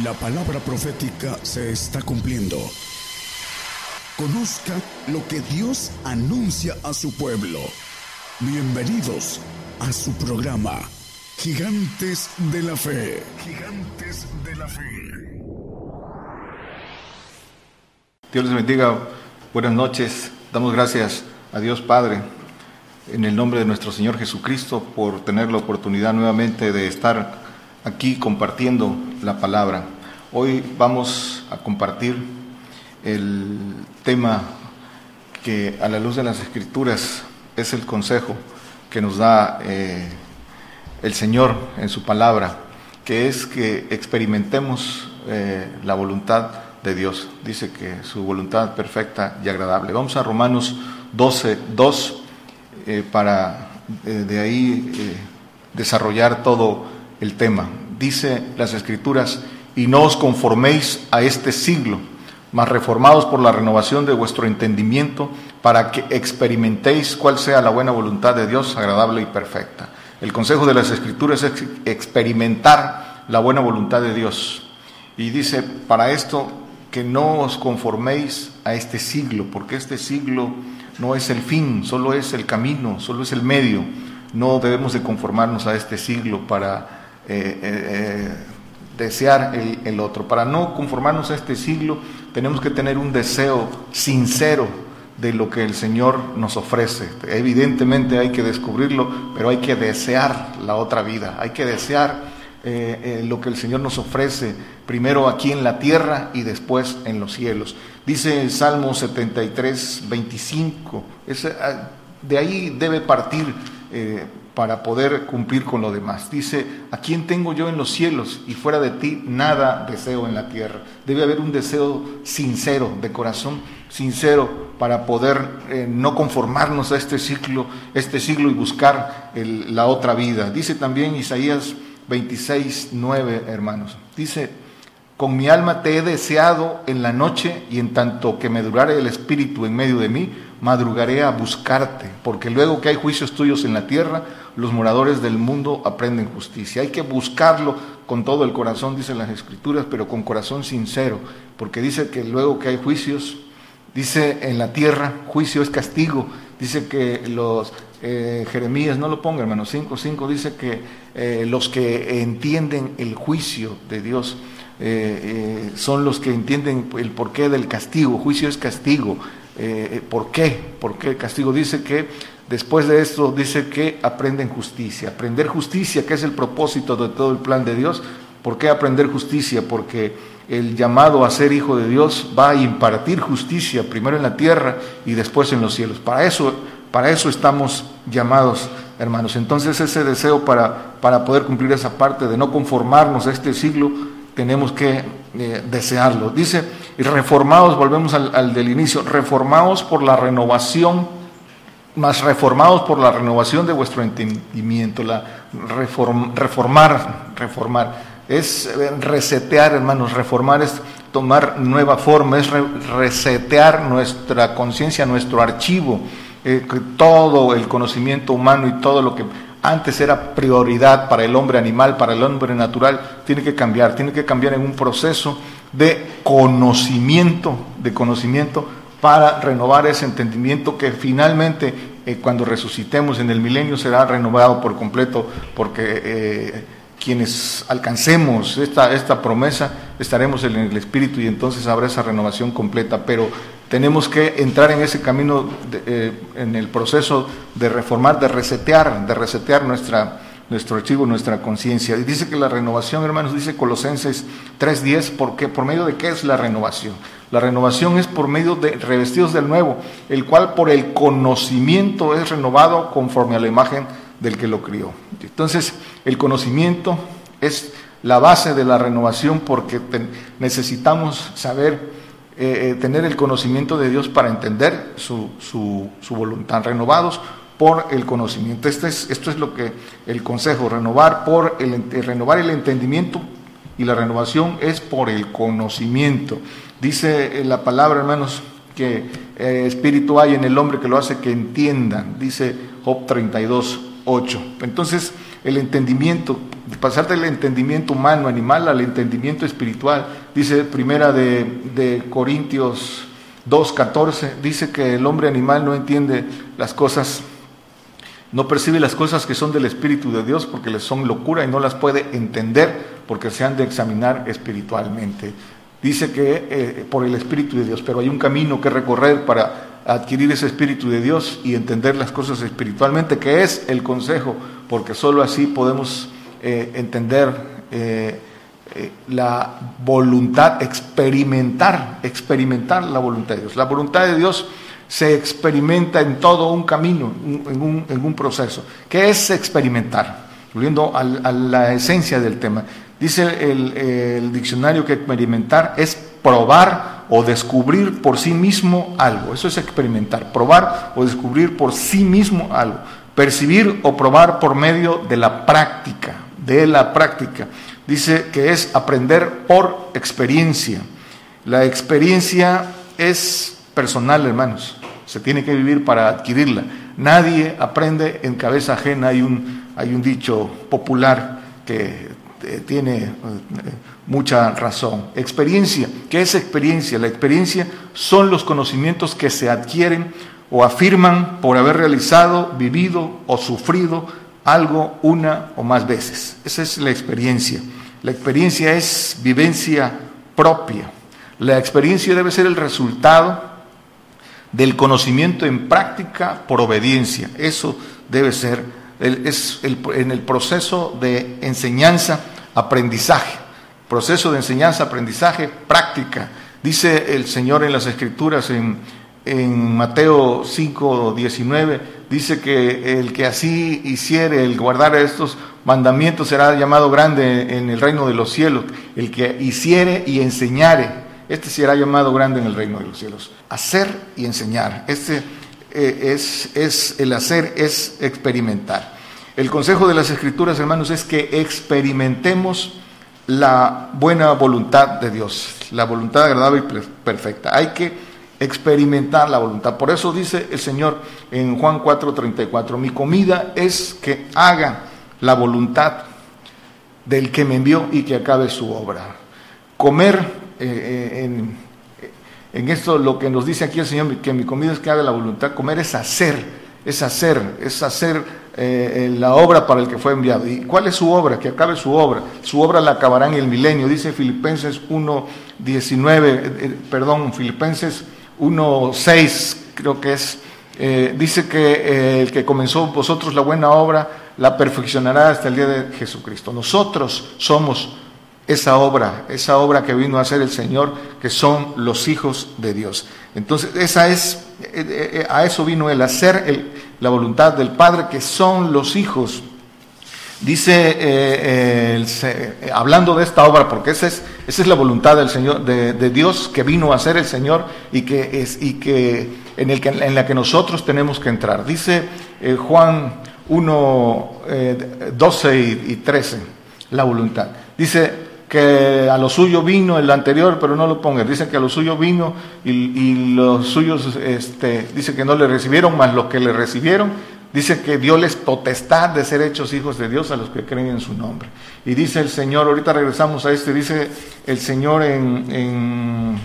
La palabra profética se está cumpliendo. Conozca lo que Dios anuncia a su pueblo. Bienvenidos a su programa, Gigantes de la Fe. Gigantes de la Fe. Dios les bendiga. Buenas noches. Damos gracias a Dios Padre en el nombre de nuestro Señor Jesucristo por tener la oportunidad nuevamente de estar aquí compartiendo la palabra. Hoy vamos a compartir el tema que a la luz de las escrituras es el consejo que nos da eh, el Señor en su palabra, que es que experimentemos eh, la voluntad de Dios. Dice que su voluntad perfecta y agradable. Vamos a Romanos 12, 2 eh, para de ahí desarrollar todo el tema. Dice las escrituras, y no os conforméis a este siglo, mas reformados por la renovación de vuestro entendimiento, para que experimentéis cuál sea la buena voluntad de Dios, agradable y perfecta. El consejo de las escrituras es experimentar la buena voluntad de Dios. Y dice, para esto, que no os conforméis a este siglo, porque este siglo no es el fin, solo es el camino, solo es el medio. No debemos de conformarnos a este siglo para eh, eh, eh, desear el, otro. Para no conformarnos a este siglo, tenemos que tener un deseo sincero de lo que el Señor nos ofrece. Evidentemente hay que descubrirlo, pero hay que desear la otra vida, hay que desear lo que el Señor nos ofrece, primero aquí en la tierra y después en los cielos. Dice el Salmo 73, 25, ah, de ahí debe partir para poder cumplir con lo demás. Dice, ¿a quién tengo yo en los cielos y fuera de ti nada deseo en la tierra? Debe haber un deseo sincero, de corazón sincero, para poder eh, no conformarnos a este ciclo, este siglo y buscar la otra vida. Dice también Isaías 26, 9, hermanos. Dice, con mi alma te he deseado en la noche y en tanto que me durare el espíritu en medio de mí, madrugaré a buscarte, porque luego que hay juicios tuyos en la tierra, los moradores del mundo aprenden justicia. Hay que buscarlo con todo el corazón, dicen las escrituras, pero con corazón sincero, porque dice que luego que hay juicios, dice en la tierra, juicio es castigo, dice que los eh, Jeremías, no lo ponga hermano, 5.5 dice que eh, los que entienden el juicio de Dios, eh, son los que entienden el porqué del castigo. Juicio es castigo. ¿Por qué? ¿Por qué el castigo? Dice que después de esto dice que aprenden justicia. Aprender justicia, que es el propósito de todo el plan de Dios. ¿Por qué aprender justicia? Porque el llamado a ser hijo de Dios va a impartir justicia primero en la tierra y después en los cielos. Para eso, para eso estamos llamados, hermanos. Entonces ese deseo para, para poder cumplir esa parte de no conformarnos a este siglo, tenemos que eh, desearlo. Dice, reformados, volvemos al, del inicio, reformados por la renovación, más reformados por la renovación de vuestro entendimiento, la reformar, reformar, es eh, resetear, hermanos, reformar es tomar nueva forma, es resetear nuestra conciencia, nuestro archivo, eh, todo el conocimiento humano y todo lo que antes era prioridad para el hombre animal, para el hombre natural, tiene que cambiar, tiene que cambiar en un proceso de conocimiento, de conocimiento para renovar ese entendimiento que finalmente eh, cuando resucitemos en el milenio será renovado por completo porque eh, quienes alcancemos esta, esta promesa estaremos en el Espíritu y entonces habrá esa renovación completa, pero tenemos que entrar en ese camino, eh, en el proceso de reformar, de resetear, de resetear nuestra, nuestro archivo, nuestra conciencia. Y dice que la renovación, hermanos, dice Colosenses 3.10, porque por medio de qué es la renovación. La renovación es por medio de revestidos del nuevo, el cual por el conocimiento es renovado conforme a la imagen del que lo crió. Entonces, el conocimiento es la base de la renovación porque necesitamos saber eh, eh, tener el conocimiento de Dios para entender su, voluntad, renovados por el conocimiento. Este es, esto es lo que el consejo, renovar, por el, renovar el entendimiento y la renovación es por el conocimiento. Dice eh, la palabra, hermanos, que espíritu hay en el hombre que lo hace que entienda, dice Job 32, 8. Entonces, el entendimiento, pasar del entendimiento humano, animal, al entendimiento espiritual. Dice primera de, de Corintios 2.14, dice que el hombre animal no entiende las cosas, no percibe las cosas que son del Espíritu de Dios porque les son locura y no las puede entender porque se han de examinar espiritualmente. Dice que eh, por el Espíritu de Dios, pero hay un camino que recorrer para adquirir ese Espíritu de Dios y entender las cosas espiritualmente, que es el consejo, porque sólo así podemos eh, entender eh, la voluntad, experimentar, experimentar la voluntad de Dios. La voluntad de Dios se experimenta en todo un camino, en un, proceso. ¿Qué es experimentar? Volviendo a la esencia del tema. Dice el, diccionario que experimentar es probar o descubrir por sí mismo algo. Eso es experimentar, probar o descubrir por sí mismo algo. Percibir o probar por medio de la práctica, de la práctica. Dice que es aprender por experiencia. La experiencia es personal, hermanos. Se tiene que vivir para adquirirla. Nadie aprende en cabeza ajena. Hay un, hay un dicho popular que tiene eh, mucha razón. Experiencia, ¿qué es experiencia? La experiencia son los conocimientos que se adquieren o afirman por haber realizado, vivido o sufrido algo una o más veces. Esa es la experiencia. La experiencia es vivencia propia. La experiencia debe ser el resultado del conocimiento en práctica por obediencia. Eso debe ser, es en el proceso de enseñanza aprendizaje, proceso de enseñanza, aprendizaje, práctica. Dice el Señor en las Escrituras en, Mateo 5, 19, dice que el que así hiciere, el guardar estos mandamientos será llamado grande en el reino de los cielos. El que hiciere y enseñare, este será llamado grande en el reino de los cielos. Hacer y enseñar, este eh, es el hacer, es experimentar. El consejo de las escrituras, hermanos, es que experimentemos la buena voluntad de Dios, la voluntad agradable y perfecta. Hay que experimentar la voluntad. Por eso dice el Señor en Juan 4:34, mi comida es que haga la voluntad del que me envió y que acabe su obra. Comer eh, eh, en, en esto lo que nos dice aquí el Señor, que mi comida es que haga la voluntad, comer es hacer es hacer, es hacer eh, la obra para el que fue enviado. ¿Y cuál es su obra? Que acabe su obra. Su obra la acabará en el milenio. Dice Filipenses 1, 19, eh, eh, perdón, Filipenses 1, 6, creo que es. dice que el que comenzó vosotros la buena obra la perfeccionará hasta el día de Jesucristo. Nosotros somos esa obra, esa obra que vino a hacer el Señor, que son los hijos de Dios. Entonces, esa es, eh, eh, eh, a eso vino el hacer la voluntad del Padre, que son los hijos. Dice, hablando de esta obra, porque esa es, esa es la voluntad del Señor, de, Dios que vino a hacer el Señor y que es, y que en, el que, en la que nosotros tenemos que entrar. Dice Juan 1, 12 y, y 13, la voluntad. Dice, que a lo suyo vino el anterior, pero no lo ponga. Dice que a lo suyo vino y, los suyos, este, dice que no le recibieron, más los que le recibieron, dice que dio les potestad de ser hechos hijos de Dios a los que creen en su nombre. Y dice el Señor, ahorita regresamos a este, dice el Señor en,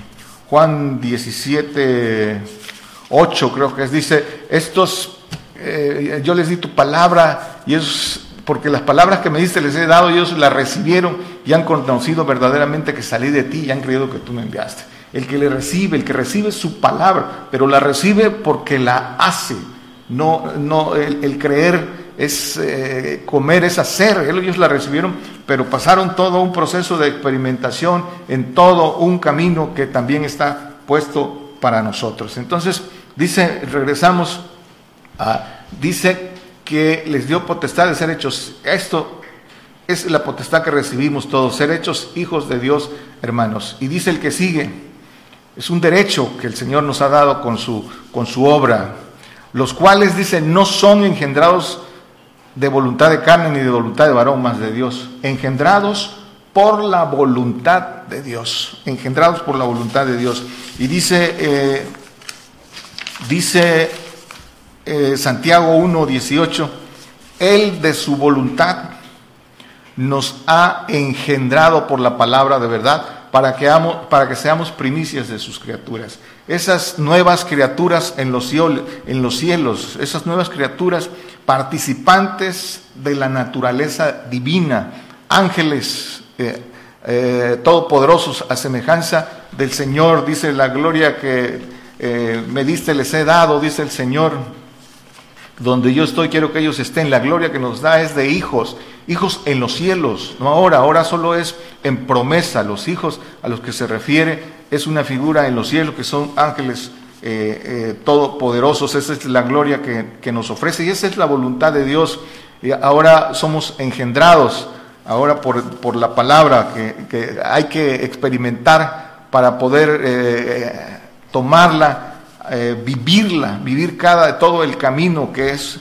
Juan 17, 8 creo que es, dice, estos, eh, yo les di tu palabra y es porque las palabras que me diste les he dado, ellos las recibieron y han conocido verdaderamente que salí de ti y han creído que tú me enviaste. El que le recibe, el que recibe su palabra, pero la recibe porque la hace. No, no, el, creer es eh, comer, es hacer. Ellos la recibieron, pero pasaron todo un proceso de experimentación en todo un camino que también está puesto para nosotros. Entonces, dice, regresamos a, dice que les dio potestad de ser hechos. Esto es la potestad que recibimos todos, ser hechos hijos de Dios, hermanos. Y dice el que sigue, es un derecho que el Señor nos ha dado con su, con su obra, los cuales, dice, no son engendrados de voluntad de carne ni de voluntad de varón, más de Dios, engendrados por la voluntad de Dios, engendrados por la voluntad de Dios. Y dice, eh, dice eh, Santiago 1, 18, Él de su voluntad nos ha engendrado por la palabra de verdad para que, para que seamos primicias de sus criaturas. Esas nuevas criaturas en los, en los cielos, esas nuevas criaturas participantes de la naturaleza divina, ángeles eh, eh, todopoderosos a semejanza del Señor, dice la gloria que me diste les he dado, dice el Señor, donde yo estoy quiero que ellos estén, la gloria que nos da es de hijos, hijos en los cielos, no ahora, ahora solo es en promesa, los hijos a los que se refiere es una figura en los cielos que son ángeles eh, eh, todopoderosos, esa es la gloria que, nos ofrece y esa es la voluntad de Dios. Y ahora somos engendrados, ahora por, la palabra que, hay que experimentar para poder eh, tomarla, vivirla, vivir cada, todo el camino que es,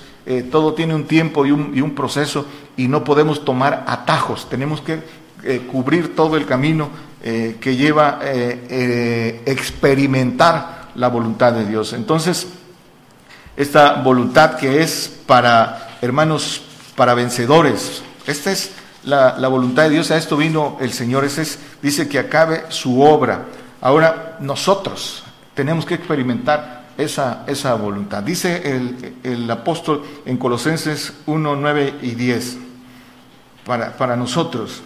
todo tiene un tiempo y un, proceso y no podemos tomar atajos, tenemos que cubrir todo el camino que lleva experimentar la voluntad de Dios. Entonces, esta voluntad que es para, hermanos, para vencedores, esta es la, voluntad de Dios, a esto vino el Señor, ese es, dice que acabe su obra. Ahora, nosotros tenemos que experimentar esa, esa voluntad. Dice el, el apóstol en Colosenses 1, 9 y 10, para, para nosotros.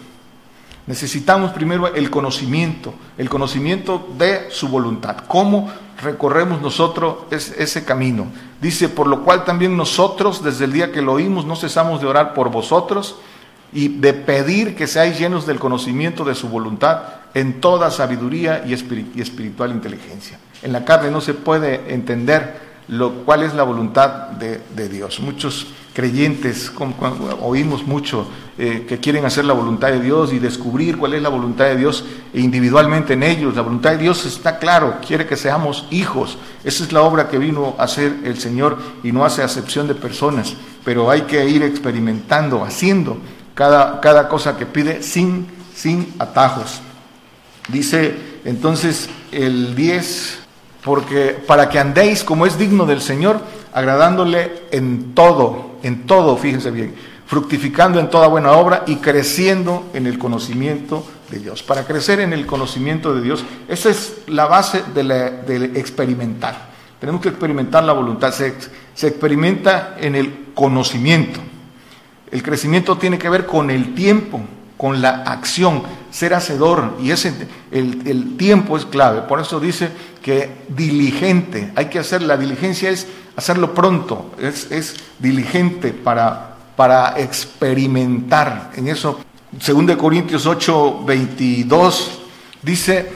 Necesitamos primero el conocimiento, el conocimiento de su voluntad. ¿Cómo recorremos nosotros ese camino? Dice, por lo cual también nosotros, desde el día que lo oímos, no cesamos de orar por vosotros y de pedir que seáis llenos del conocimiento de su voluntad en toda sabiduría y espiritual inteligencia. En la carne no se puede entender lo cuál es la voluntad de, Dios. Muchos creyentes oímos mucho eh, que quieren hacer la voluntad de Dios y descubrir cuál es la voluntad de Dios individualmente en ellos. La voluntad de Dios está claro, quiere que seamos hijos. Esa es la obra que vino a hacer el Señor y no hace acepción de personas, pero hay que ir experimentando, haciendo cada, cada cosa que pide sin, sin atajos. Dice entonces el 10, porque para que andéis como es digno del Señor, agradándole en todo, en todo, fíjense bien fructificando en toda buena obra y creciendo en el conocimiento de Dios. Para crecer en el conocimiento de Dios, esa es la base de, experimentar. Tenemos que experimentar la voluntad, se, experimenta en el conocimiento. El crecimiento tiene que ver con el tiempo, con la acción, ser hacedor, y ese, el, tiempo es clave. Por eso dice que diligente, hay que hacer, la diligencia es hacerlo pronto, es, es diligente para para experimentar en eso. 2 Corintios 8, 22 dice,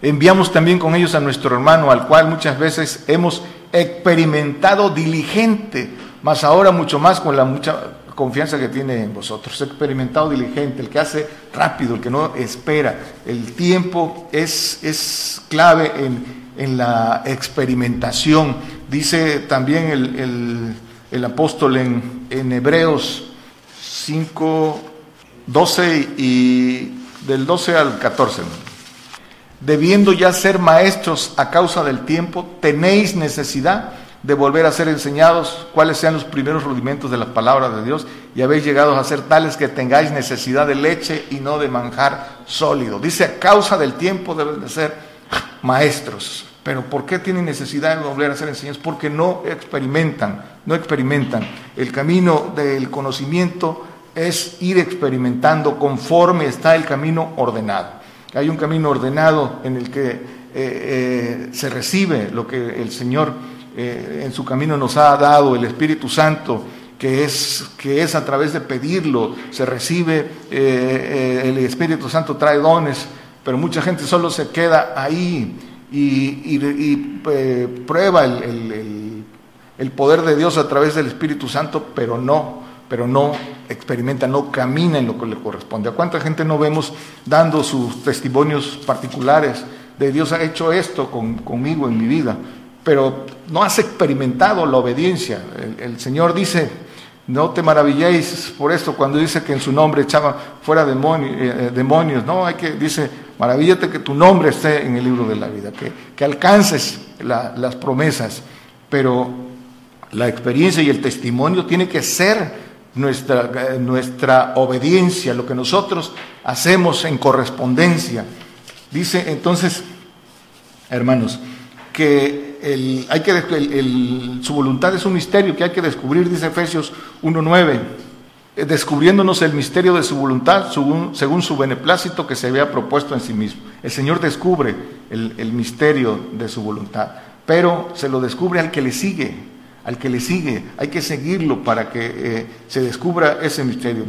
enviamos también con ellos a nuestro hermano, al cual muchas veces hemos experimentado diligente, más ahora mucho más con la mucha confianza que tiene en vosotros. Experimentado diligente, el que hace rápido, el que no espera. El tiempo es, es clave en, en la experimentación. Dice también el el apóstol en, en Hebreos 5, 12 y del 12 al 14. Debiendo ya ser maestros a causa del tiempo, tenéis necesidad de volver a ser enseñados cuáles sean los primeros rudimentos de la palabra de Dios y habéis llegado a ser tales que tengáis necesidad de leche y no de manjar sólido. Dice, a causa del tiempo deben de ser maestros. Pero ¿por qué tienen necesidad de volver a ser enseñados? Porque no experimentan, no experimentan. El camino del conocimiento es ir experimentando conforme está el camino ordenado. Hay un camino ordenado en el que eh, eh, se recibe lo que el Señor eh, en su camino nos ha dado, el Espíritu Santo, que es, que es a través de pedirlo, se recibe, el Espíritu Santo trae dones, pero mucha gente solo se queda ahí y, eh, prueba el, poder de Dios a través del Espíritu Santo, pero no, pero no experimenta, no camina en lo que le corresponde. ¿A cuánta gente no vemos dando sus testimonios particulares de Dios ha hecho esto conmigo en mi vida? Pero no has experimentado la obediencia. El, Señor dice, no te maravilléis por esto cuando dice que en su nombre echaba fuera eh, eh, demonios. No, hay que, dice, Maravíllate que tu nombre esté en el libro de la vida, que, que alcances las promesas, pero la experiencia y el testimonio tiene que ser nuestra, eh, nuestra obediencia, lo que nosotros hacemos en correspondencia. Dice entonces, hermanos, que, hay que su voluntad es un misterio que hay que descubrir, dice Efesios 1.9, eh, descubriéndonos el misterio de su voluntad según, su beneplácito que se había propuesto en sí mismo. El Señor descubre el, el misterio de su voluntad, pero se lo descubre al que le sigue, al que le sigue. Hay que seguirlo para que eh, se descubra ese misterio.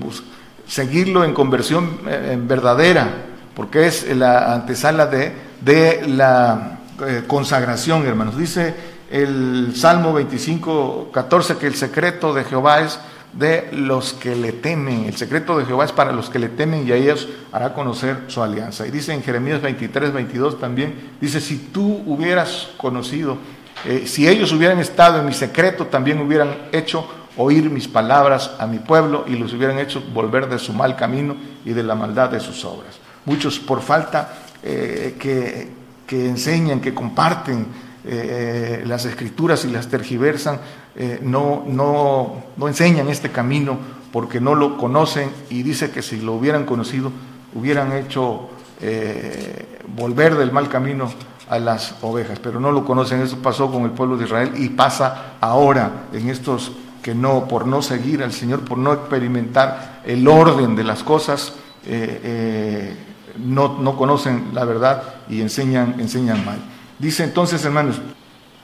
seguirlo en conversión eh, verdadera, porque es la antesala de, de la eh, consagración, hermanos. Dice el Salmo 25, 14 que el secreto de Jehová es de los que le temen. El secreto de Jehová es para los que le temen y a ellos hará conocer su alianza. Y dice en Jeremías 23, 22 también, dice, si tú hubieras conocido eh, si ellos hubieran estado en mi secreto, también hubieran hecho oír mis palabras a mi pueblo y los hubieran hecho volver de su mal camino y de la maldad de sus obras. Muchos por falta eh, que, enseñan, que comparten eh, las escrituras y las tergiversan, no, no, no enseñan este camino porque no lo conocen y dice que si lo hubieran conocido, hubieran hecho volver del mal camino a las ovejas, pero no lo conocen. Eso pasó con el pueblo de Israel y pasa ahora en estos que no, por no seguir al Señor, por no experimentar el orden de las cosas, eh, eh, no, no, conocen la verdad y enseñan, enseñan mal. Dice entonces, hermanos,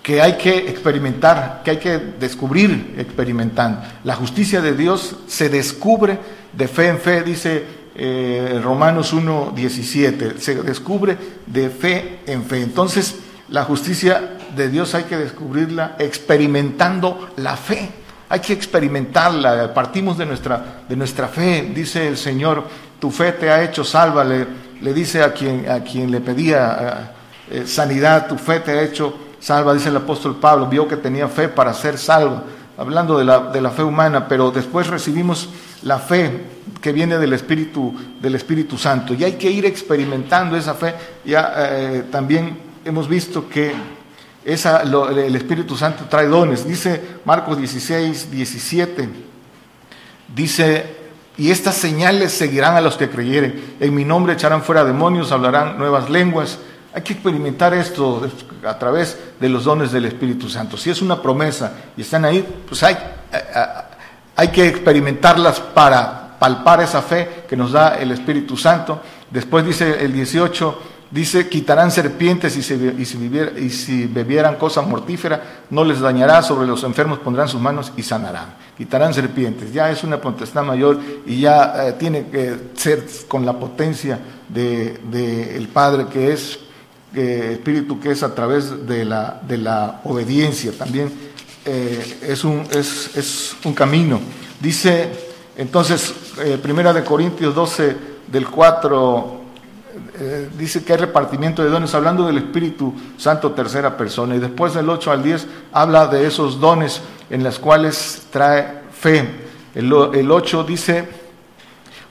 que hay que experimentar, que hay que descubrir experimentando. La justicia de Dios se descubre de fe en fe, dice eh, Romanos 1, 17. Se descubre de fe en fe. Entonces, la justicia de Dios hay que descubrirla experimentando la fe. Hay que experimentarla. Partimos de nuestra, de nuestra fe. Dice el Señor, tu fe te ha hecho salva. Le, le dice a quien, a quien le pedía eh, sanidad, tu fe te ha hecho salva. Dice el apóstol Pablo, vio que tenía fe para ser salvo. Hablando de la, de la fe humana, pero después recibimos la fe que viene del Espíritu, del Espíritu Santo. Y hay que ir experimentando esa fe. Ya eh, también hemos visto que esa, el Espíritu Santo trae dones. Dice Marcos 16, 17. Dice, y estas señales seguirán a los que creyeren. En mi nombre echarán fuera demonios, hablarán nuevas lenguas. Hay que experimentar esto a través de los dones del Espíritu Santo. Si es una promesa y están ahí, pues hay, hay que experimentarlas para palpar esa fe que nos da el Espíritu Santo. Después dice el 18, dice, quitarán serpientes y si, bebieran cosa mortífera, no les dañará, sobre los enfermos pondrán sus manos y sanarán. Quitarán serpientes, ya es una potestad mayor y ya eh, tiene que ser con la potencia del de, Padre que es eh, Espíritu, que es a través de la, de la obediencia también eh, es, un, es, es, un, camino. Dice entonces, Primera de Corintios 12, del 4, eh, dice que hay repartimiento de dones, hablando del Espíritu Santo tercera persona. Y después del 8 al 10 habla de esos dones en los cuales trae fe. El, el 8 dice,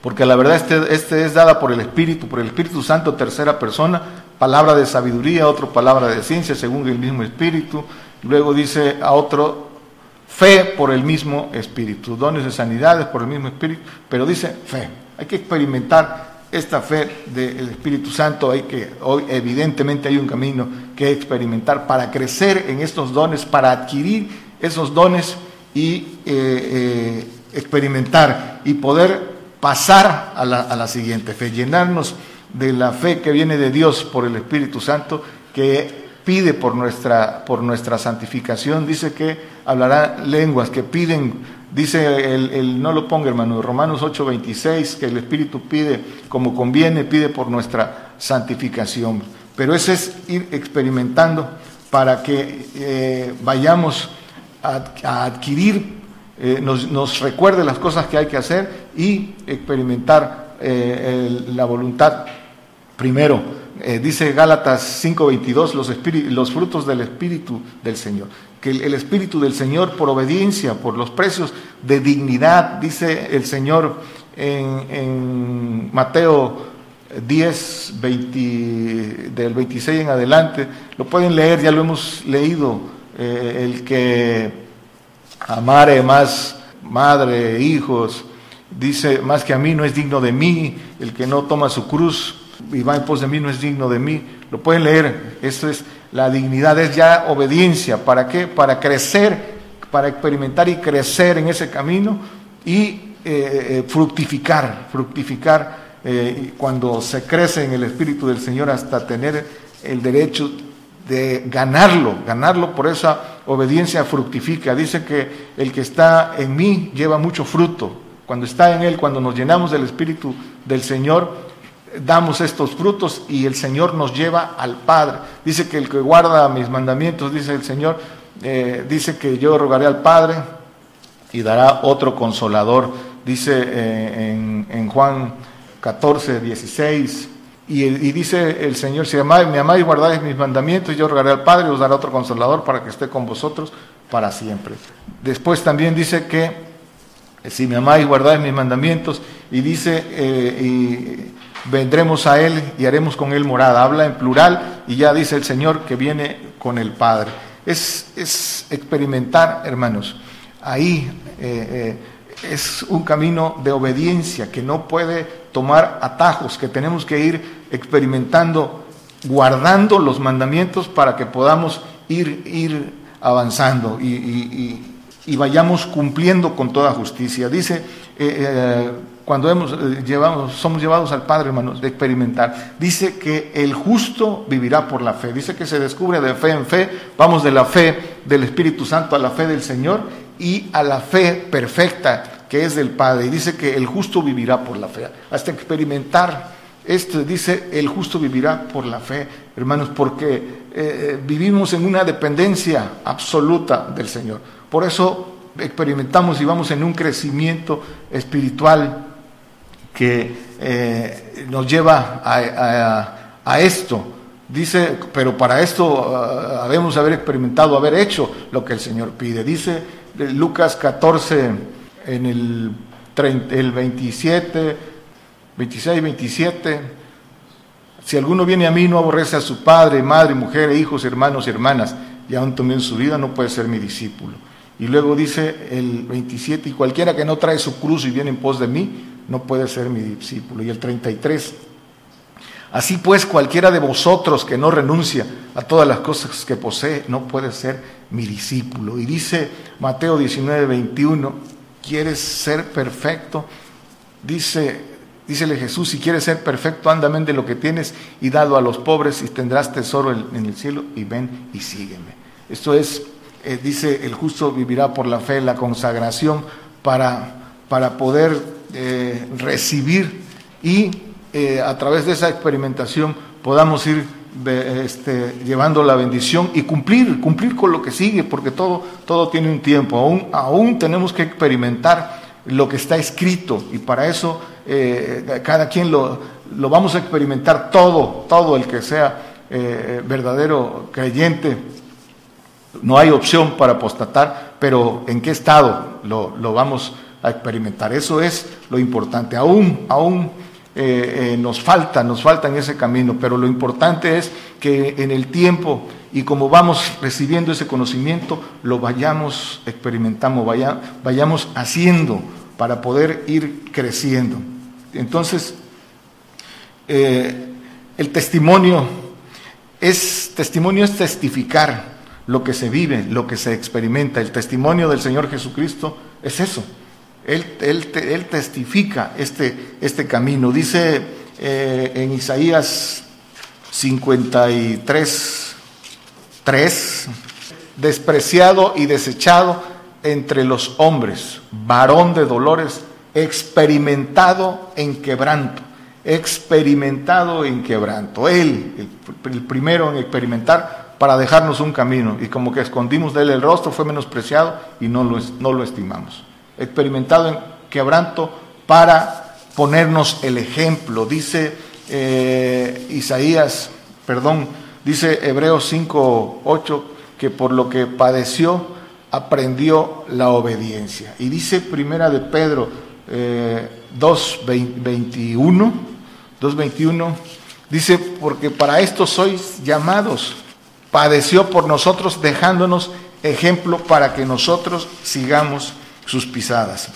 porque la verdad este, este es dada por el Espíritu, por el Espíritu Santo tercera persona, palabra de sabiduría, otra palabra de ciencia según el mismo Espíritu Luego dice a otro, fe por el mismo Espíritu, dones de sanidades por el mismo Espíritu, pero dice fe. Hay que experimentar esta fe del Espíritu Santo, hay que, hoy evidentemente hay un camino que experimentar para crecer en estos dones, para adquirir esos dones y eh, eh, experimentar y poder pasar a la, a la siguiente fe, llenarnos de la fe que viene de Dios por el Espíritu Santo, que pide por nuestra, por nuestra santificación, dice que hablará lenguas, que piden, dice el, no lo ponga hermano, Romanos 8:26, que el Espíritu pide como conviene, pide por nuestra santificación. Pero ese es ir experimentando para que eh, vayamos a, adquirir, eh, nos, recuerde las cosas que hay que hacer y experimentar eh, la voluntad primero dice Gálatas 5:22, los, los frutos del Espíritu del Señor. Que el, Espíritu del Señor por obediencia, por los precios de dignidad, dice el Señor en, Mateo 10, 20, del 26 en adelante. Lo pueden leer, ya lo hemos leído. Eh, el que amare más madre, hijos. Dice, más que a mí no es digno de mí, el que no toma su cruz y va en pos de mí no es digno de mí. Lo pueden leer, esto es la dignidad, es ya obediencia. ¿Para qué? Para crecer, para experimentar y crecer en ese camino y eh, eh, fructificar, fructificar eh, cuando se crece en el Espíritu del Señor hasta tener el derecho de ganarlo, ganarlo por esa obediencia fructifica. Dice que el que está en mí lleva mucho fruto. Cuando está en Él, cuando nos llenamos del Espíritu del Señor, damos estos frutos y el Señor nos lleva al Padre. Dice que el que guarda mis mandamientos, dice el Señor, eh, dice que yo rogaré al Padre y dará otro consolador. Dice eh, en, Juan 14, 16. Y, dice el Señor, si amáis, me amáis guardáis mis mandamientos, yo rogaré al Padre y os dará otro consolador para que esté con vosotros para siempre. Después también dice que si me amáis guardáis mis mandamientos, y dice, eh, vendremos a Él y haremos con Él morada. Habla en plural y ya dice el Señor que viene con el Padre. Es, es experimentar, hermanos. Ahí eh, eh, es un camino de obediencia que no puede tomar atajos, que tenemos que ir experimentando, guardando los mandamientos para que podamos ir, ir avanzando y, vayamos cumpliendo con toda justicia. Dice, eh, eh, cuando hemos, eh, llevamos, somos llevados al Padre, hermanos, de experimentar, dice que el justo vivirá por la fe. Dice que se descubre de fe en fe, vamos de la fe del Espíritu Santo a la fe del Señor y a la fe perfecta que es del Padre. Y dice que el justo vivirá por la fe. Hasta experimentar esto, dice, el justo vivirá por la fe, hermanos, porque vivimos en una dependencia absoluta del Señor. Por eso experimentamos y vamos en un crecimiento espiritual que eh, nos lleva a, esto. Dice, pero para esto uh, habemos haber experimentado, haber hecho lo que el Señor pide. Dice Lucas 14 en el, el 27, 26, 27, si alguno viene a mí no aborrece a su padre, madre, mujer, hijos, hermanos hermanas, y aún también su vida, no puede ser mi discípulo. Y luego dice el 27, y cualquiera que no trae su cruz y viene en pos de mí, no puede ser mi discípulo. Y el 33, así pues cualquiera de vosotros que no renuncia a todas las cosas que posee, no puede ser mi discípulo. Y dice Mateo 19, 21, ¿Quieres ser perfecto? Dice, dícele Jesús, si quieres ser perfecto, ándame de lo que tienes y dado a los pobres y tendrás tesoro en el cielo y ven y sígueme. Esto es, eh, dice, el justo vivirá por la fe, la consagración para, para poder eh, recibir y eh, a través de esa experimentación podamos ir este, llevando la bendición y cumplir, cumplir con lo que sigue, porque todo, todo tiene un tiempo. Aún, aún tenemos que experimentar lo que está escrito y para eso cada quien lo, lo, vamos a experimentar todo, todo el que sea verdadero creyente. No hay opción para apostatar, pero en qué estado lo, vamos a experimentar. Eso es lo importante. Aún, aún eh, eh, nos falta, nos falta en ese camino, pero lo importante es que en el tiempo y como vamos recibiendo ese conocimiento, lo vayamos experimentando, vaya, vayamos haciendo para poder ir creciendo. Entonces, eh, el testimonio es, testimonio es testificar lo que se vive, lo que se experimenta. El testimonio del Señor Jesucristo es eso, él, testifica este, este, camino. Dice eh, en Isaías 53, 3, despreciado y desechado entre los hombres, varón de dolores, experimentado en quebranto, experimentado en quebranto. Él, el, primero en experimentar para dejarnos un camino, y como que escondimos de él el rostro, fue menospreciado y no lo, no lo estimamos experimentado en quebranto para ponernos el ejemplo. Dice eh, Isaías, perdón, dice Hebreos 5, 8, que por lo que padeció aprendió la obediencia. Y dice Primera de Pedro eh, 2, 21, 2.21, dice, porque para esto sois llamados, padeció por nosotros dejándonos ejemplo para que nosotros sigamos sus pisadas.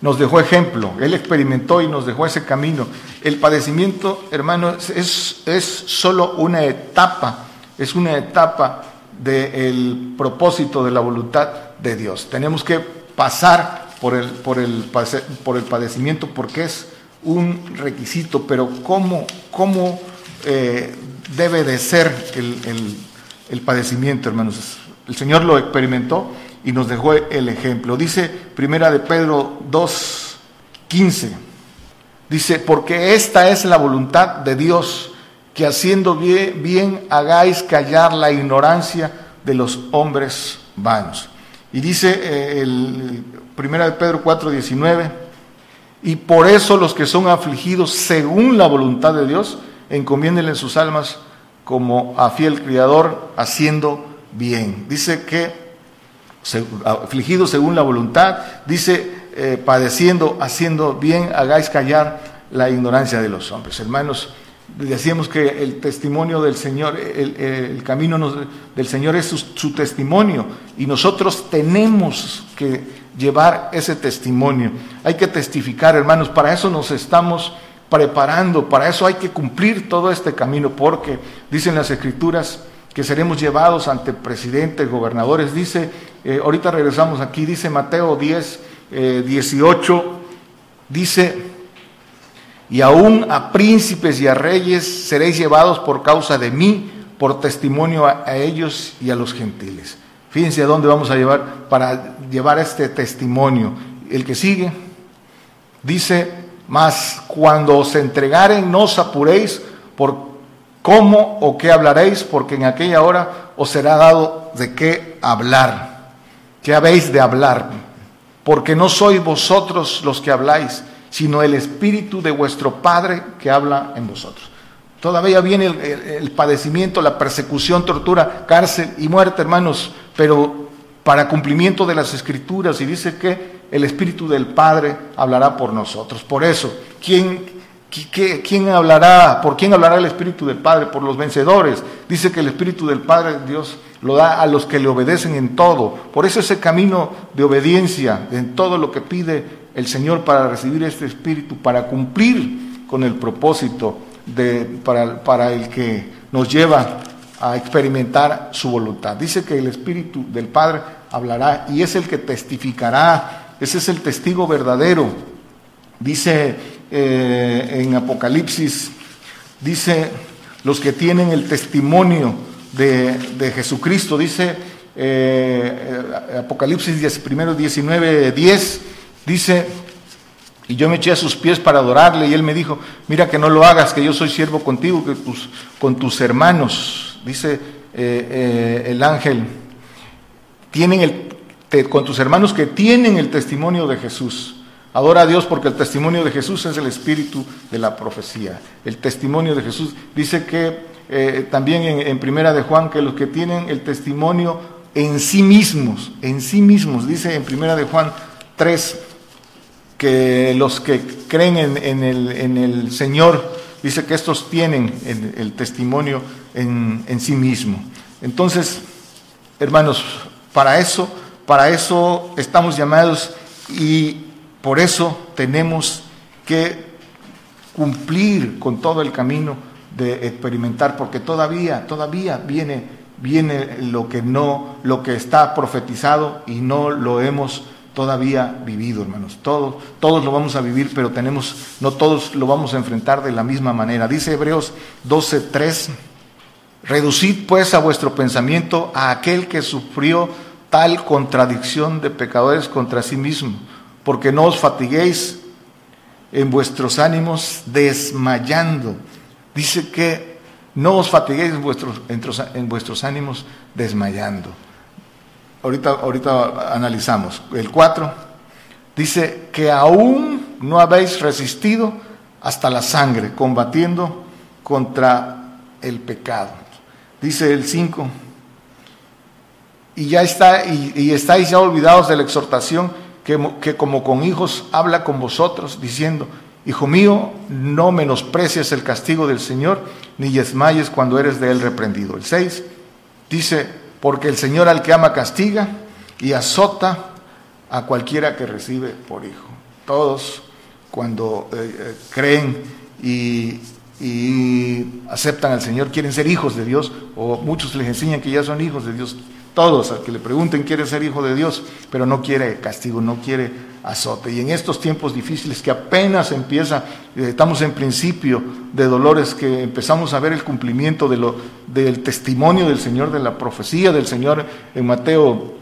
Nos dejó ejemplo, Él experimentó y nos dejó ese camino. El padecimiento, hermanos, es, es solo una etapa, es una etapa del propósito de la voluntad de Dios. Tenemos que pasar por el, por el, por el padecimiento porque es un requisito, pero ¿cómo, cómo eh, debe de ser el, el padecimiento, hermanos? El Señor lo experimentó y nos dejó el ejemplo. Dice Primera de Pedro 2, 15. Dice, porque esta es la voluntad de Dios, que haciendo bien, bien hagáis callar la ignorancia de los hombres vanos. Y dice eh, el Primera de Pedro 4, 19, y por eso los que son afligidos según la voluntad de Dios, encomiéndenle sus almas como a fiel criador, haciendo bien. Dice que afligido según la voluntad, dice, eh, padeciendo, haciendo bien, hagáis callar la ignorancia de los hombres. Hermanos, decíamos que el testimonio del Señor, el, camino del Señor es su, testimonio y nosotros tenemos que llevar ese testimonio. Hay que testificar, hermanos, para eso nos estamos preparando, para eso hay que cumplir todo este camino, porque dicen las escrituras, que seremos llevados ante presidentes, gobernadores. Dice, eh, ahorita regresamos aquí, dice Mateo 10, 18, eh, dice, y aún a príncipes y a reyes seréis llevados por causa de mí, por testimonio a, a ellos y a los gentiles. Fíjense a dónde vamos a llevar para llevar este testimonio. El que sigue dice, mas cuando os entregaren no os apuréis por ¿Cómo o qué hablaréis? Porque en aquella hora os será dado de qué hablar. ¿Qué habéis de hablar? Porque no sois vosotros los que habláis, sino el Espíritu de vuestro Padre que habla en vosotros. Todavía viene el, padecimiento, la persecución, tortura, cárcel y muerte, hermanos, pero para cumplimiento de las Escrituras y dice que el Espíritu del Padre hablará por nosotros. Por eso, ¿quién, ¿Quién hablará? ¿Por quién hablará el Espíritu del Padre? Por los vencedores. Dice que el Espíritu del Padre Dios lo da a los que le obedecen en todo. Por eso ese camino de obediencia en todo lo que pide el Señor para recibir este Espíritu, para cumplir con el propósito de, para, para el que nos lleva a experimentar su voluntad. Dice que el Espíritu del Padre hablará y es el que testificará. Ese es el testigo verdadero. Dice eh, en Apocalipsis, dice los que tienen el testimonio de, Jesucristo, dice eh, Apocalipsis 10, primero 19, 10, dice, y yo me eché a sus pies para adorarle, y él me dijo, mira que no lo hagas, que yo soy siervo contigo, que con tus hermanos, dice eh, el ángel, tienen el, con tus hermanos que tienen el testimonio de Jesús. Adora a Dios porque el testimonio de Jesús es el espíritu de la profecía. El testimonio de Jesús dice que eh, también en, Primera de Juan que los que tienen el testimonio en sí mismos, en sí mismos, dice en Primera de Juan 3 que los que creen en, el, Señor, dice que estos tienen el, el testimonio en, en sí mismo. Entonces, hermanos, para eso, para eso estamos llamados y por eso tenemos que cumplir con todo el camino de experimentar, porque todavía, todavía viene, viene lo que no, lo que está profetizado y no lo hemos todavía vivido, hermanos. Todos, todos lo vamos a vivir, pero tenemos, no todos lo vamos a enfrentar de la misma manera. Dice Hebreos 12:3, reducid pues a vuestro pensamiento a aquel que sufrió tal contradicción de pecadores contra sí mismo porque no os fatiguéis en vuestros ánimos desmayando. Dice que no os fatiguéis en vuestros, en vuestros ánimos desmayando. Ahorita, ahorita analizamos. El 4 dice que aún no habéis resistido hasta la sangre, combatiendo contra el pecado. Dice el 5, y ya está, y estáis ya olvidados de la exhortación que, como con hijos habla con vosotros, diciendo, Hijo mío, no menosprecies el castigo del Señor, ni desmayes cuando eres de él reprendido. El 6 dice, porque el Señor al que ama castiga y azota a cualquiera que recibe por hijo. Todos cuando eh, eh, creen y, y, aceptan al Señor quieren ser hijos de Dios, o muchos les enseñan que ya son hijos de Dios. Todos, al que le pregunten, quiere ser hijo de Dios, pero no quiere castigo, no quiere azote. Y en estos tiempos difíciles que apenas empieza, eh, estamos en principio de dolores, que empezamos a ver el cumplimiento de lo, del testimonio del Señor, de la profecía del Señor en Mateo,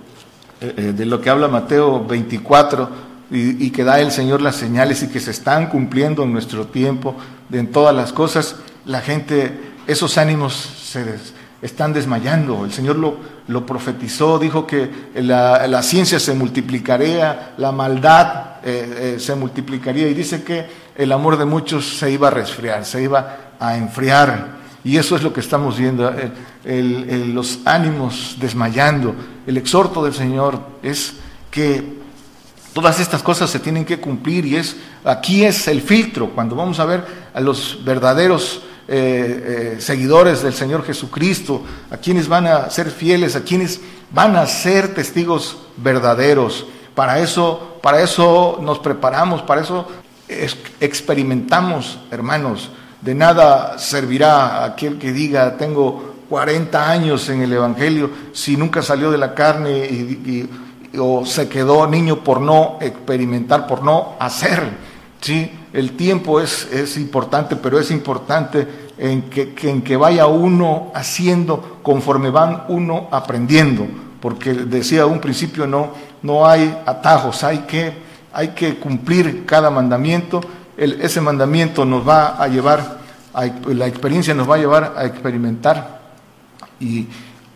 eh, eh, de lo que habla Mateo 24, y, y, que da el Señor las señales y que se están cumpliendo en nuestro tiempo, en todas las cosas, la gente, esos ánimos se están desmayando. El Señor lo, lo profetizó, dijo que la, la, ciencia se multiplicaría, la maldad eh, eh, se multiplicaría y dice que el amor de muchos se iba a resfriar, se iba a enfriar. Y eso es lo que estamos viendo, el, los ánimos desmayando. El exhorto del Señor es que Todas estas cosas se tienen que cumplir y es aquí es el filtro cuando vamos a ver a los verdaderos eh, eh, seguidores del Señor Jesucristo, a quienes van a ser fieles, a quienes van a ser testigos verdaderos. Para eso, para eso nos preparamos, para eso experimentamos, hermanos. De nada servirá aquel que diga tengo 40 años en el Evangelio si nunca salió de la carne o se quedó niño por no experimentar, por no hacer. ¿sí? El tiempo es, es importante, pero es importante en que, en que vaya uno haciendo conforme van uno aprendiendo, porque decía un principio, no, no hay atajos, hay que, hay que cumplir cada mandamiento, ese mandamiento nos va a llevar, a, la experiencia nos va a llevar a experimentar y,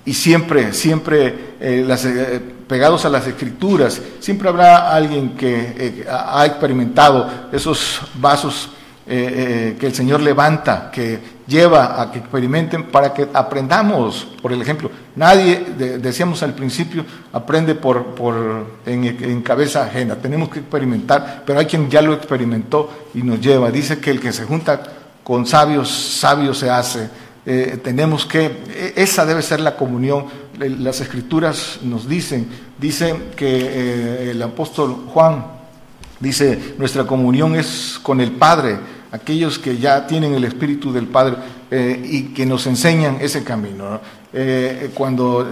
y siempre, siempre eh, las, eh, pegados a las escrituras, siempre habrá alguien que eh, ha experimentado esos vasos eh, eh, que el Señor levanta, que lleva a que experimenten para que aprendamos, por el ejemplo. Nadie, de, decíamos al principio, aprende por, por en, en, cabeza ajena, tenemos que experimentar, pero hay quien ya lo experimentó y nos lleva. Dice que el que se junta con sabios, sabio se hace. Eh, tenemos que, e, esa debe ser la comunión. Las escrituras nos dicen, dicen que eh, el apóstol Juan dice, nuestra comunión es con el Padre, aquellos que ya tienen el Espíritu del Padre eh, y que nos enseñan ese camino. ¿no? Cuando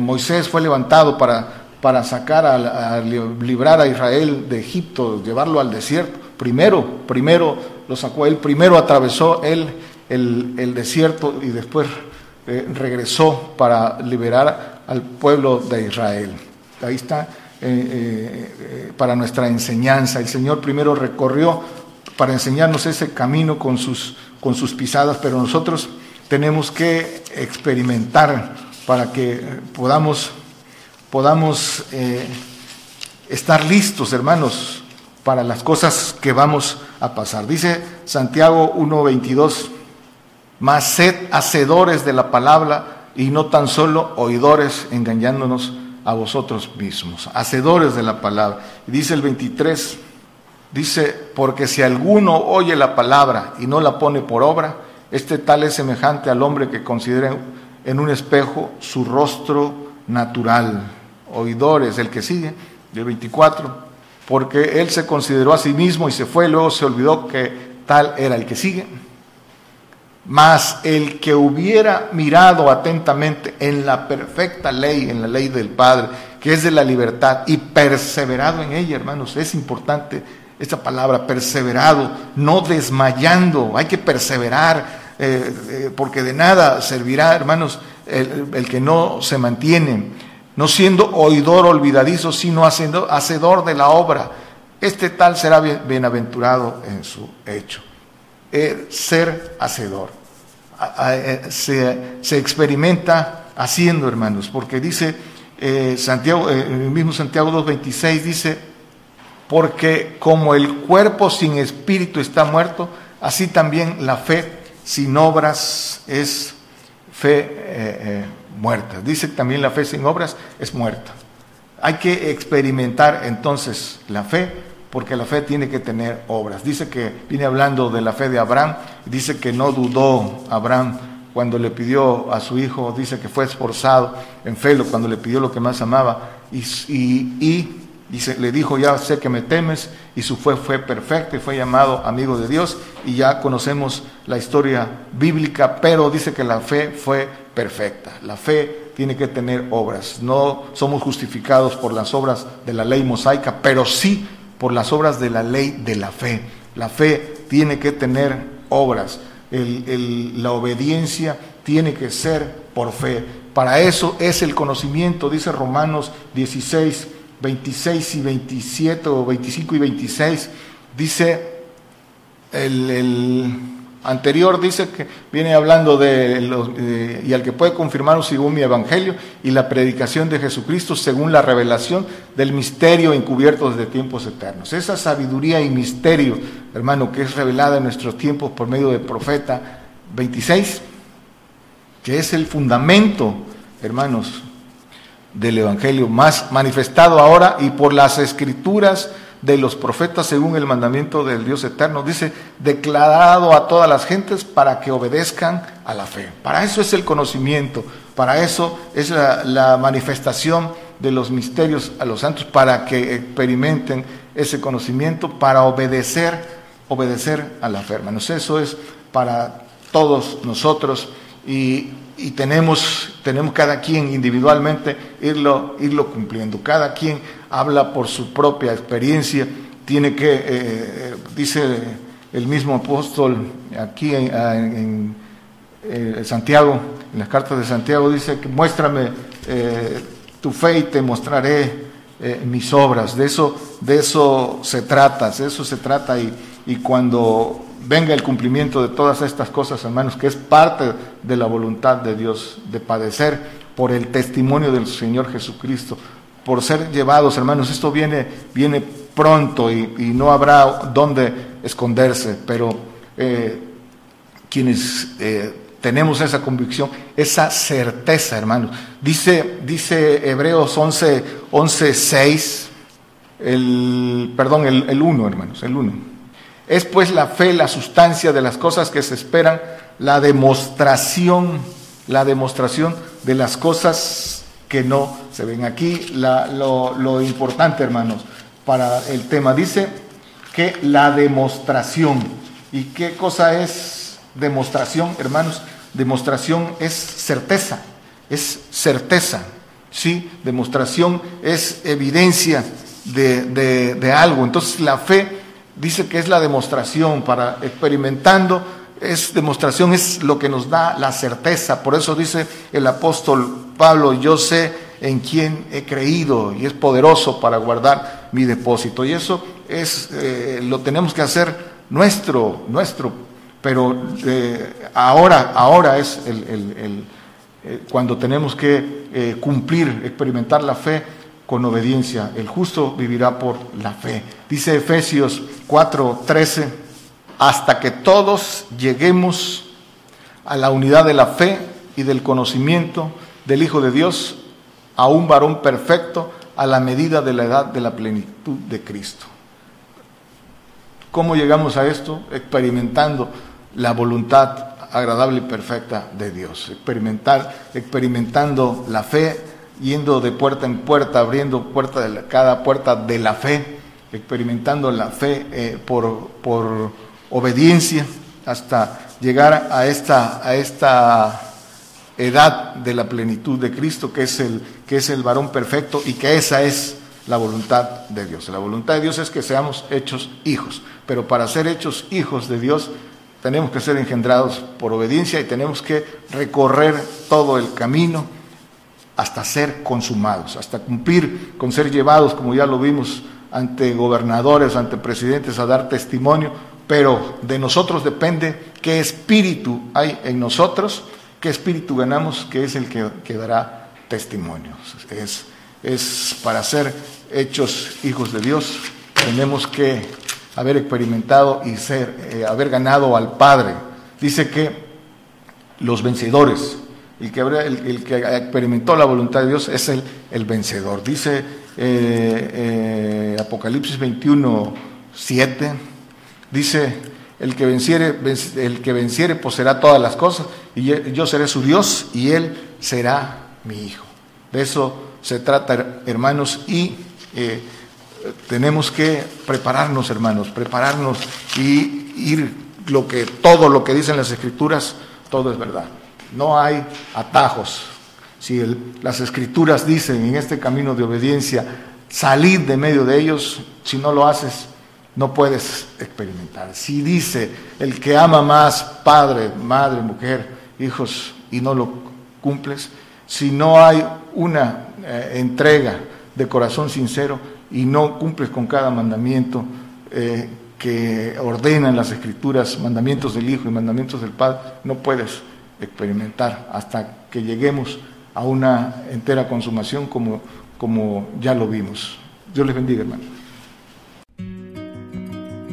Moisés fue levantado para, para sacar, a, a librar a Israel de Egipto, llevarlo al desierto, primero, primero lo sacó él, primero atravesó él el, desierto y después eh, regresó para liberar al pueblo de Israel. Ahí está eh, eh, para nuestra enseñanza. El Señor primero recorrió para enseñarnos ese camino con sus, con sus pisadas, pero nosotros tenemos que experimentar para que podamos, podamos estar listos, hermanos, para las cosas que vamos a pasar. Dice Santiago 1.22 mas sed hacedores de la palabra y no tan solo oidores engañándonos a vosotros mismos, hacedores de la palabra. Y dice el 23, dice, porque si alguno oye la palabra y no la pone por obra, este tal es semejante al hombre que considera en un espejo su rostro natural. Oidores, el que sigue, el 24, porque él se consideró a sí mismo y se fue, luego se olvidó que tal era el que sigue mas el que hubiera mirado atentamente en la perfecta ley, en la ley del Padre, que es de la libertad, y perseverado en ella, hermanos, es importante esta palabra, perseverado, no desmayando, hay que perseverar, eh, eh, porque de nada servirá, hermanos, el, que no se mantiene, no siendo oidor olvidadizo, sino haciendo, hacedor de la obra. Este tal será bienaventurado en su hecho. Eh, ser hacedor. Eh, se, se, experimenta haciendo, hermanos, porque dice eh, Santiago, eh, el mismo Santiago 2.26 dice, porque como el cuerpo sin espíritu está muerto, así también la fe sin obras es fe muerta. Dice también la fe sin obras es muerta. Hay que experimentar entonces la fe porque la fe tiene que tener obras. Dice que viene hablando de la fe de Abraham, dice que no dudó Abraham cuando le pidió a su hijo, dice que fue esforzado en fe cuando le pidió lo que más amaba, y, y, y le dijo, ya sé que me temes, y su fe fue perfecta y fue llamado amigo de Dios, y ya conocemos la historia bíblica, pero dice que la fe fue perfecta. La fe tiene que tener obras. No somos justificados por las obras de la ley mosaica, pero sí por las obras de la ley de la fe. La fe tiene que tener obras. la obediencia tiene que ser por fe. Para eso es el conocimiento, dice Romanos 16, 26 y 27 o 25 y 26, dice el, anterior, dice que viene hablando de, los, y al que puede confirmar según mi evangelio y la predicación de Jesucristo según la revelación del misterio encubierto desde tiempos eternos. Esa sabiduría y misterio, hermano, que es revelada en nuestros tiempos por medio del profeta 26, que es el fundamento, hermanos, del Evangelio más manifestado ahora y por las escrituras de los profetas según el mandamiento del Dios eterno. Dice, declarado a todas las gentes para que obedezcan a la fe. Para eso es el conocimiento, para eso es la, manifestación de los misterios a los santos, para que experimenten ese conocimiento, para obedecer, obedecer a la fe. Hermanos, eso es para todos nosotros y y tenemos, tenemos cada quien individualmente irlo, irlo cumpliendo. Cada quien habla por su propia experiencia, tiene que, eh, eh, dice el mismo apóstol aquí en, eh, Santiago, en las cartas de Santiago, dice que muéstrame tu fe y te mostraré mis obras. De eso, de eso se trata, de eso se trata y, y cuando venga el cumplimiento de todas estas cosas, hermanos, que es parte de la voluntad de Dios, de padecer por el testimonio del Señor Jesucristo, por ser llevados, hermanos, esto viene, viene pronto y, no habrá dónde esconderse, pero eh, quienes eh, tenemos esa convicción, esa certeza, hermanos, dice, dice Hebreos 11, 11 6, el, perdón, el, el 1, hermanos, el 1. Es pues la fe la sustancia de las cosas que se esperan, la demostración, la demostración de las cosas que no se ven. Aquí lo, importante, hermanos, para el tema, dice que la demostración. ¿Y qué cosa es demostración, hermanos? Demostración es certeza, es certeza, ¿sí? Demostración es evidencia de, de, de algo. Entonces la fe dice que es la demostración para experimentando, es demostración, es lo que nos da la certeza. Por eso dice el apóstol Pablo, yo sé en quién he creído y es poderoso para guardar mi depósito. Y eso es, eh, lo tenemos que hacer nuestro, nuestro, pero eh, ahora, ahora es el, eh, cuando tenemos que cumplir, experimentar la fe con obediencia. El justo vivirá por la fe. Dice Efesios 4:13, hasta que todos lleguemos a la unidad de la fe y del conocimiento del Hijo de Dios, a un varón perfecto, a la medida de la edad de la plenitud de Cristo. ¿Cómo llegamos a esto? Experimentando la voluntad agradable y perfecta de Dios, experimentar, experimentando la fe yendo de puerta en puerta, abriendo puerta de cada puerta de la fe, experimentando la fe eh, por, por, obediencia hasta llegar a esta, a esta edad de la plenitud de Cristo, que es, el, que es el varón perfecto y que esa es la voluntad de Dios. La voluntad de Dios es que seamos hechos hijos, pero para ser hechos hijos de Dios tenemos que ser engendrados por obediencia y tenemos que recorrer todo el camino hasta ser consumados, hasta cumplir con ser llevados, como ya lo vimos, ante gobernadores, ante presidentes, a dar testimonio, pero de nosotros depende qué espíritu hay en nosotros, qué espíritu ganamos, que es el que, dará testimonio. Es, es para ser hechos hijos de Dios, tenemos que haber experimentado y ser, eh, haber ganado al Padre. Dice que los vencedores, el que, el, que experimentó la voluntad de Dios es el, el vencedor. Dice eh, eh, Apocalipsis 21, 7, dice, el que, venciere, el que venciere poseerá todas las cosas, y yo seré su Dios, y él será mi hijo. De eso se trata, hermanos, y eh, tenemos que prepararnos, hermanos, prepararnos y ir lo que todo lo que dicen las escrituras, todo es verdad. No hay atajos. Si las escrituras dicen en este camino de obediencia, salid de medio de ellos, si no lo haces, no puedes experimentar. Si dice el que ama más, padre, madre, mujer, hijos, y no lo cumples, si no hay una eh, entrega de corazón sincero y no cumples con cada mandamiento eh, que ordenan las escrituras, mandamientos del Hijo y mandamientos del Padre, no puedes experimentar hasta que lleguemos a una entera consumación como, como ya lo vimos. Dios les bendiga, hermano.